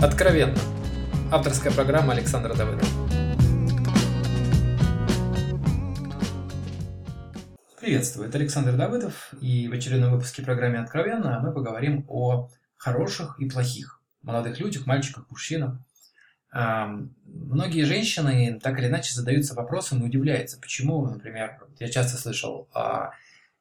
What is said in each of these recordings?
Откровенно. Авторская программа Александра Давыдова. Приветствую, это Александр Давыдов, и в очередном выпуске программы «Откровенно» мы поговорим о хороших и плохих молодых людях, мальчиках, мужчинах. Многие женщины так или иначе задаются вопросом и удивляются, почему, например, я часто слышал, а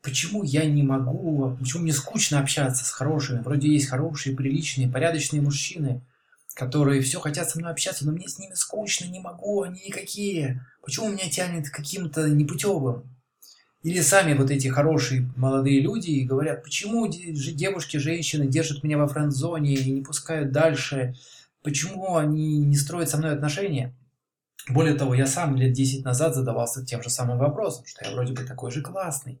почему я не могу, почему мне скучно общаться с хорошими, вроде есть хорошие, приличные, порядочные мужчины, которые все хотят со мной общаться, но мне с ними скучно, не могу, они никакие. Почему меня тянет каким-то непутевым? Или сами вот эти хорошие молодые люди и говорят, почему девушки, женщины держат меня во френд-зоне и не пускают дальше, почему они не строят со мной отношения? Более того, я сам лет 10 назад задавался тем же самым вопросом, что я вроде бы такой же классный,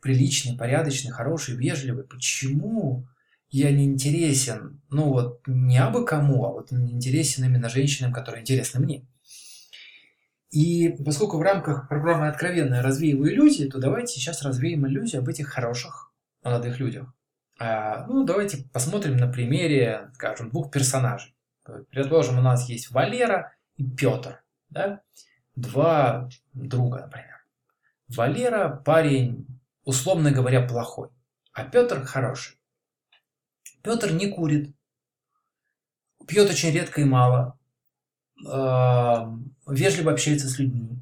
приличный, порядочный, хороший, вежливый. Почему я не интересен, ну вот не абы кому, а вот не интересен именно женщинам, которые интересны мне. И поскольку в рамках программы «Откровенно развеиваю иллюзии», то давайте сейчас развеем иллюзию об этих хороших молодых людях. А, ну, давайте посмотрим на примере, скажем, двух персонажей. Предположим, у нас есть Валера и Петр. Да? Два друга, например. Валера парень, условно говоря, плохой, а Петр хороший. Петр не курит, пьет очень редко и мало, э, вежливо общается с людьми,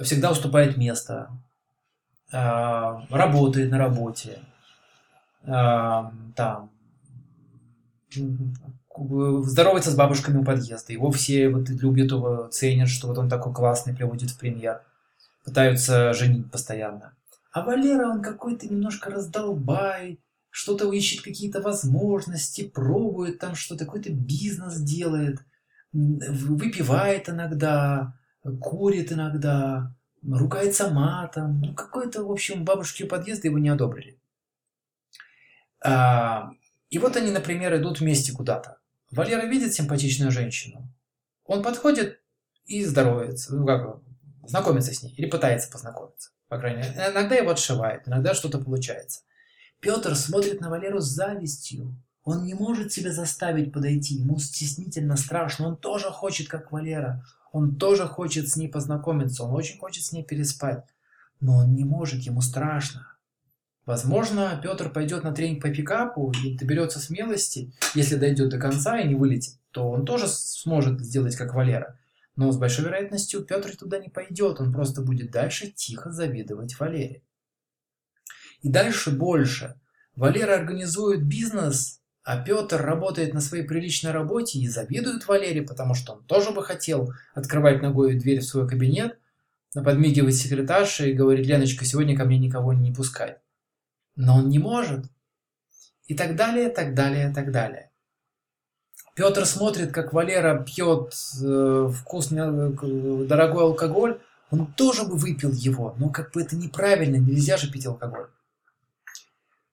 всегда уступает место, э, работает на работе, э, там, здоровается с бабушками у подъезда. Его все вот любят его, ценят, что вот он такой классный, приводит в премьер. Пытаются женить постоянно. А Валера, он какой-то немножко раздолбай, что-то ищет какие-то возможности, пробует там что-то, какой-то бизнес делает, выпивает иногда, курит иногда, ругается матом. Ну, какой-то, в общем, бабушки подъезда его не одобрили. А, и вот они, например, идут вместе куда-то. Валера видит симпатичную женщину. Он подходит и здоровается, ну как, знакомится с ней или пытается познакомиться. По крайней мере, иногда его отшивает, иногда что-то получается. Петр смотрит на Валеру с завистью. Он не может себя заставить подойти, ему стеснительно страшно. Он тоже хочет, как Валера. Он тоже хочет с ней познакомиться, он очень хочет с ней переспать. Но он не может, ему страшно. Возможно, Петр пойдет на тренинг по пикапу и доберется смелости, если дойдет до конца и не вылетит, то он тоже сможет сделать как Валера. Но с большой вероятностью Петр туда не пойдет, он просто будет дальше тихо завидовать Валере. И дальше больше. Валера организует бизнес, а Петр работает на своей приличной работе и завидует Валере, потому что он тоже бы хотел открывать ногой дверь в свой кабинет, подмигивать секретарше и говорить, Леночка, сегодня ко мне никого не пускай. Но он не может. И так далее, так далее, так далее. Петр смотрит, как Валера пьет э, вкусный, э, дорогой алкоголь. Он тоже бы выпил его, но как бы это неправильно, нельзя же пить алкоголь.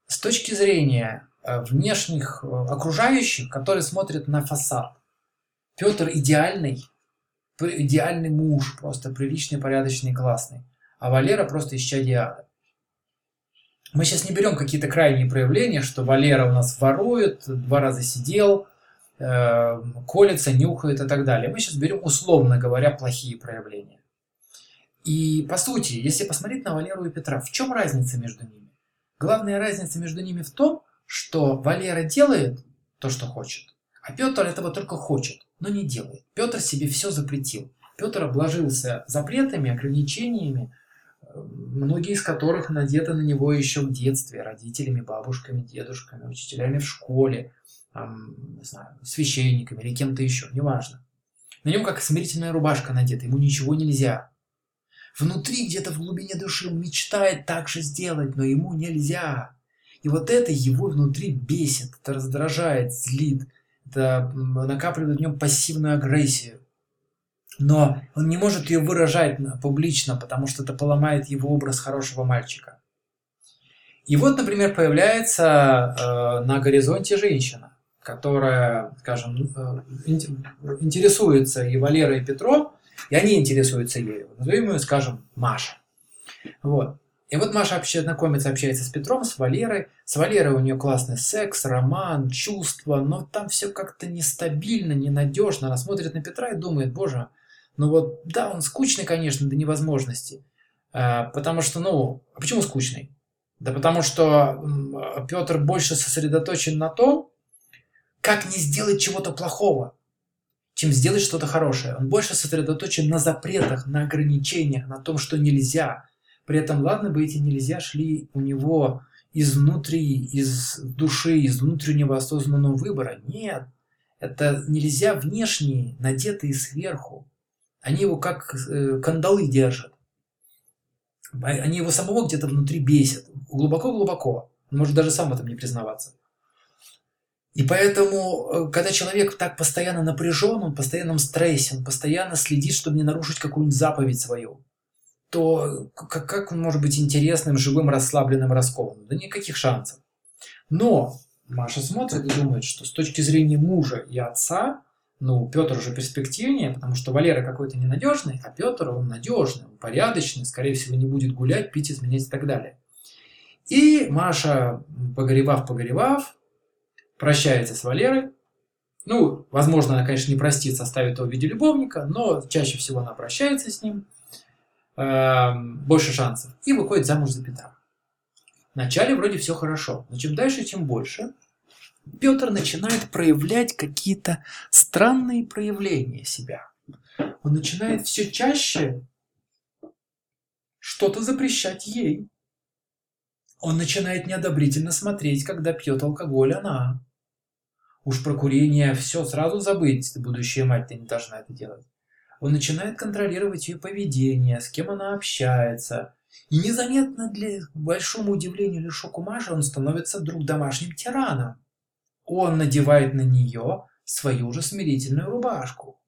С точки зрения э, внешних э, окружающих, которые смотрят на фасад, Петр идеальный, идеальный муж, просто приличный, порядочный, классный, а Валера просто исчадие ада. Мы сейчас не берем какие-то крайние проявления, что Валера у нас ворует, два раза сидел, э, колется, нюхает и так далее. Мы сейчас берем, условно говоря, плохие проявления. И по сути, если посмотреть на Валеру и Петра, в чем разница между ними? Главная разница между ними в том, что Валера делает то, что хочет, а Петр этого только хочет, но не делает. Петр себе все запретил. Петр обложился запретами, ограничениями, э, многие из которых надеты на него еще в детстве, родителями, бабушками, дедушками, учителями в школе, там, не знаю, священниками или кем-то еще, неважно. На нем как смирительная рубашка надета, ему ничего нельзя. Внутри, где-то в глубине души он мечтает так же сделать, но ему нельзя. И вот это его внутри бесит, это раздражает, злит, это накапливает в нем пассивную агрессию. Но он не может ее выражать публично, потому что это поломает его образ хорошего мальчика. И вот, например, появляется э, на горизонте женщина, которая, скажем, э, интересуется и Валерой, и Петром, и они интересуются ею. Назовем ее, скажем, Маша. Вот. И вот Маша вообще знакомится, общается с Петром, с Валерой. С Валерой у нее классный секс, роман, чувства, но там все как-то нестабильно, ненадежно. Она смотрит на Петра и думает, боже, ну вот, да, он скучный, конечно, до невозможности. А, потому что, ну, а почему скучный? Да потому что Петр больше сосредоточен на том, как не сделать чего-то плохого, чем сделать что-то хорошее. Он больше сосредоточен на запретах, на ограничениях, на том, что нельзя. При этом, ладно бы эти нельзя шли у него изнутри, из души, из внутреннего осознанного выбора. Нет, это нельзя внешние, надетые сверху. Они его как э, кандалы держат. Они его самого где-то внутри бесят. Глубоко-глубоко. Он может даже сам в этом не признаваться. И поэтому, э, когда человек так постоянно напряжен, он в постоянном стрессе, он постоянно следит, чтобы не нарушить какую-нибудь заповедь свою, то как, как он может быть интересным, живым, расслабленным, раскованным? Да никаких шансов. Но Маша смотрит и думает, что с точки зрения мужа и отца, ну, Петр уже перспективнее, потому что Валера какой-то ненадежный, а Петр, он надежный, он порядочный, скорее всего, не будет гулять, пить, изменять и так далее. И Маша, погоревав-погоревав, прощается с Валерой. Ну, возможно, она, конечно, не простит, оставит его в виде любовника, но чаще всего она прощается с ним. Эм, больше шансов. И выходит замуж за Петра. Вначале вроде все хорошо, но чем дальше, тем больше. Петр начинает проявлять какие-то странные проявления себя. Он начинает все чаще что-то запрещать ей. Он начинает неодобрительно смотреть, когда пьет алкоголь она. Уж про курение все сразу забыть, будущая мать, ты не должна это делать. Он начинает контролировать ее поведение, с кем она общается. И незаметно для большому удивлению или шоку он становится вдруг домашним тираном. Он надевает на нее свою же смирительную рубашку.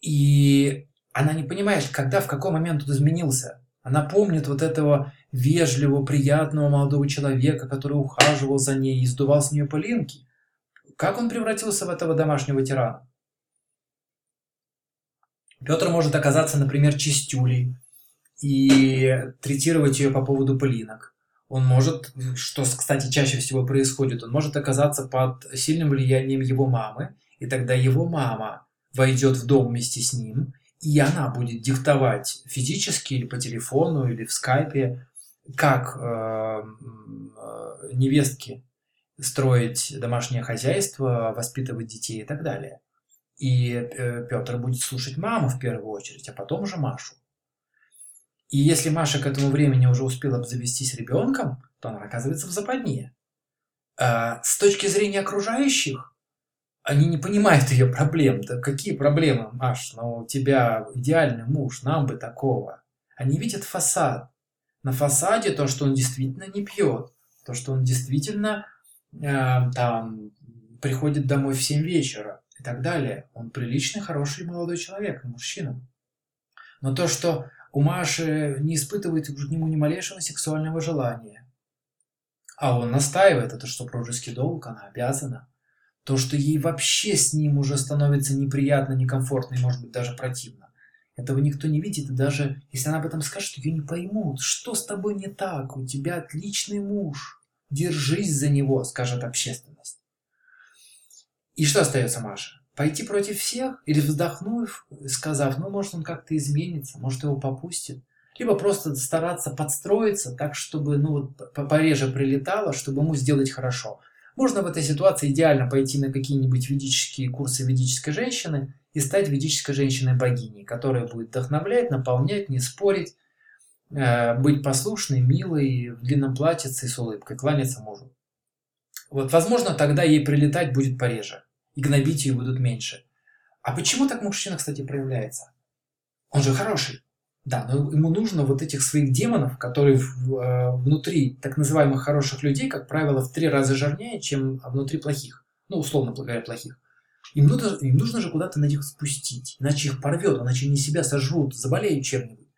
И она не понимает, когда, в какой момент он изменился. Она помнит вот этого вежливого, приятного молодого человека, который ухаживал за ней и сдувал с нее пылинки. Как он превратился в этого домашнего тирана? Петр может оказаться, например, чистюлей и третировать ее по поводу пылинок. Он может, что, кстати, чаще всего происходит, он может оказаться под сильным влиянием его мамы, и тогда его мама войдет в дом вместе с ним, и она будет диктовать физически или по телефону, или в скайпе, как э, э, невестки строить домашнее хозяйство, воспитывать детей и так далее. И э, Петр будет слушать маму в первую очередь, а потом уже Машу. И если Маша к этому времени уже успела обзавестись ребенком, то она оказывается в западне. А с точки зрения окружающих, они не понимают ее проблем. Да какие проблемы, Маш? Ну, у тебя идеальный муж, нам бы такого. Они видят фасад. На фасаде то, что он действительно не пьет, то, что он действительно э, там приходит домой в 7 вечера, и так далее. Он приличный, хороший молодой человек, мужчина. Но то, что у Маши не испытывает к нему ни малейшего сексуального желания, а он настаивает, это что супружеский долг, она обязана. То, что ей вообще с ним уже становится неприятно, некомфортно и, может быть, даже противно. Этого никто не видит, и даже если она об этом скажет, ее не поймут. Что с тобой не так? У тебя отличный муж. Держись за него, скажет общественность. И что остается Маше? Пойти против всех? Или вздохнув, сказав, ну, может, он как-то изменится, может, его попустит? Либо просто стараться подстроиться так, чтобы, ну, пореже прилетало, чтобы ему сделать хорошо. Можно в этой ситуации идеально пойти на какие-нибудь ведические курсы ведической женщины и стать ведической женщиной-богиней, которая будет вдохновлять, наполнять, не спорить, э, быть послушной, милой, в длинном платьице и с улыбкой, кланяться мужу. Вот, возможно, тогда ей прилетать будет пореже и гнобить ее будут меньше. А почему так мужчина, кстати, проявляется? Он же хороший. Да, но ему нужно вот этих своих демонов, которые в, э, внутри так называемых хороших людей, как правило, в три раза жирнее, чем внутри плохих. Ну, условно говоря, плохих. Им нужно, им нужно же куда-то на них спустить, иначе их порвет, иначе они себя сожрут, заболеют чем-нибудь.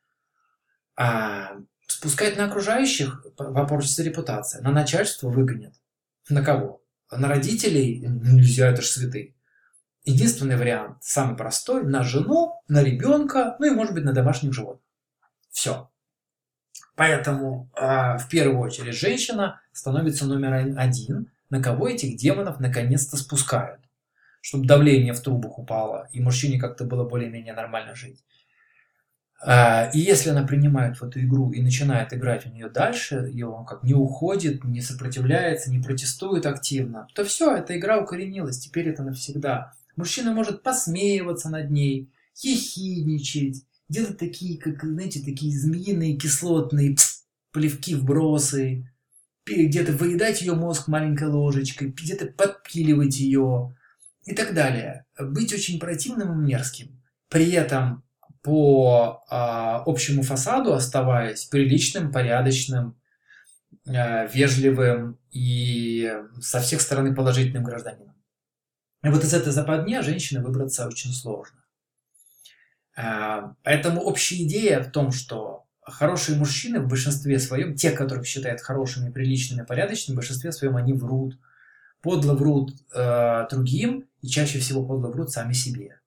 А спускать на окружающих попортится репутация, на начальство выгонят. На кого? на родителей нельзя, это же святые. Единственный вариант, самый простой, на жену, на ребенка, ну и может быть на домашних животных. Все. Поэтому э, в первую очередь женщина становится номер один, на кого этих демонов наконец-то спускают, чтобы давление в трубах упало, и мужчине как-то было более-менее нормально жить. Э, и если она принимает в эту игру и начинает играть в нее дальше, и он как не уходит, не сопротивляется, не протестует активно, то все, эта игра укоренилась, теперь это навсегда. Мужчина может посмеиваться над ней, хихидничать, делать такие, как, знаете, такие змеиные кислотные плевки вбросы, где-то выедать ее мозг маленькой ложечкой, где-то подпиливать ее и так далее. Быть очень противным и мерзким. При этом по э, общему фасаду оставаясь приличным, порядочным, э, вежливым и со всех сторон положительным гражданином. И вот из этой западни женщине выбраться очень сложно. А, поэтому общая идея в том, что хорошие мужчины в большинстве своем, те, которых считают хорошими, приличными, порядочными, в большинстве своем они врут. Подло врут э, другим и чаще всего подло врут сами себе.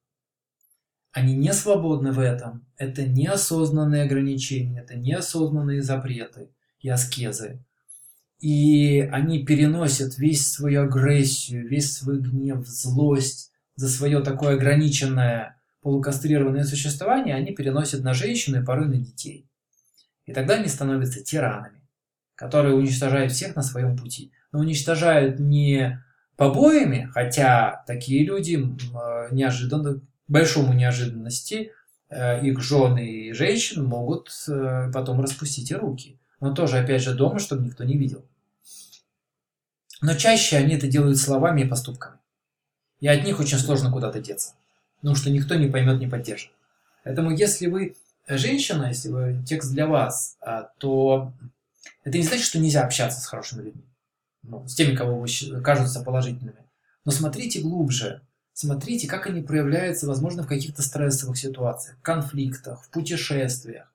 Они не свободны в этом. Это неосознанные ограничения, это неосознанные запреты и аскезы. И они переносят весь свою агрессию, весь свой гнев, злость за свое такое ограниченное полукастрированное существование они переносят на женщину и порой на детей. И тогда они становятся тиранами, которые уничтожают всех на своем пути. Но уничтожают не побоями, хотя такие люди э, неожиданно, большому неожиданности э, их жены и женщин могут э, потом распустить и руки. Но тоже, опять же, дома, чтобы никто не видел. Но чаще они это делают словами и поступками. И от них очень сложно куда-то деться потому что никто не поймет, не поддержит. Поэтому если вы женщина, если вы текст для вас, а, то это не значит, что нельзя общаться с хорошими людьми, ну, с теми, кого вы кажутся положительными. Но смотрите глубже, смотрите, как они проявляются, возможно, в каких-то стрессовых ситуациях, конфликтах, в путешествиях.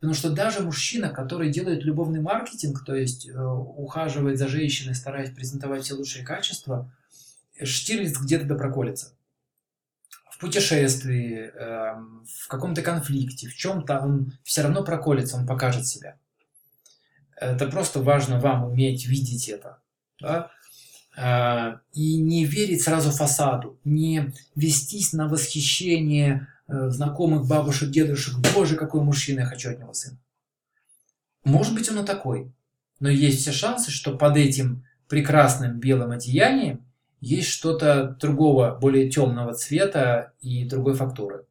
Потому что даже мужчина, который делает любовный маркетинг, то есть э, ухаживает за женщиной, стараясь презентовать все лучшие качества, Штирлиц где-то допроколется путешествии, эм, в каком-то конфликте, в чем-то он все равно проколется, он покажет себя. Это просто важно вам уметь видеть это. Да? Э, и не верить сразу фасаду, не вестись на восхищение э, знакомых бабушек, дедушек. Боже, какой мужчина, я хочу от него сына. Может быть, он и такой. Но есть все шансы, что под этим прекрасным белым одеянием есть что-то другого, более темного цвета и другой фактуры.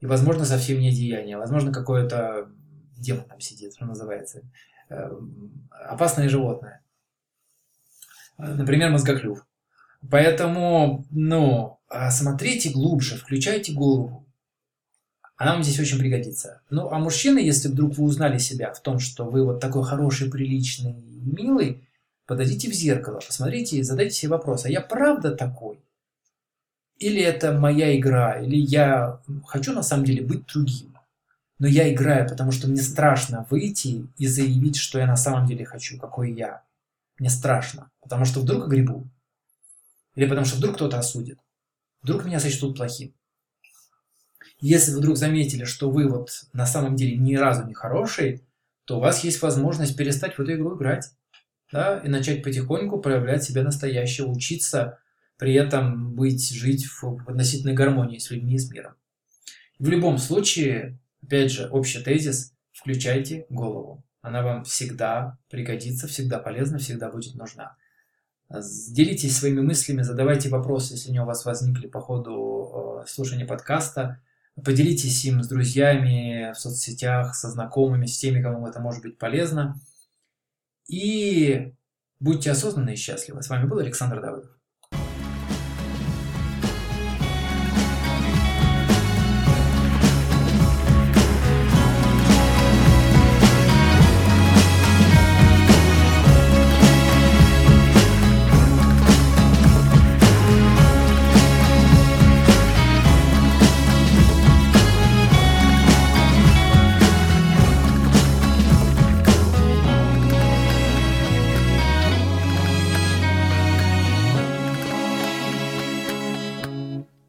И, возможно, совсем не деяние, возможно, какое-то демон там сидит, что называется. Эм, опасное животное. Например, мозгоклюв. Поэтому, ну, а смотрите глубже, включайте голову. Она вам здесь очень пригодится. Ну, а мужчины, если вдруг вы узнали себя в том, что вы вот такой хороший, приличный, милый, подойдите в зеркало, посмотрите и задайте себе вопрос, а я правда такой? Или это моя игра, или я хочу на самом деле быть другим, но я играю, потому что мне страшно выйти и заявить, что я на самом деле хочу, какой я. Мне страшно, потому что вдруг огребу. Или потому что вдруг кто-то осудит. Вдруг меня сочтут плохим. Если вы вдруг заметили, что вы вот на самом деле ни разу не хороший, то у вас есть возможность перестать в эту игру играть да, и начать потихоньку проявлять себя настоящего, учиться при этом быть, жить в относительной гармонии с людьми и с миром. В любом случае, опять же, общий тезис, включайте голову. Она вам всегда пригодится, всегда полезна, всегда будет нужна. Делитесь своими мыслями, задавайте вопросы, если они у вас возникли по ходу э, слушания подкаста. Поделитесь им с друзьями в соцсетях, со знакомыми, с теми, кому это может быть полезно. И будьте осознанны и счастливы. С вами был Александр Давыдов.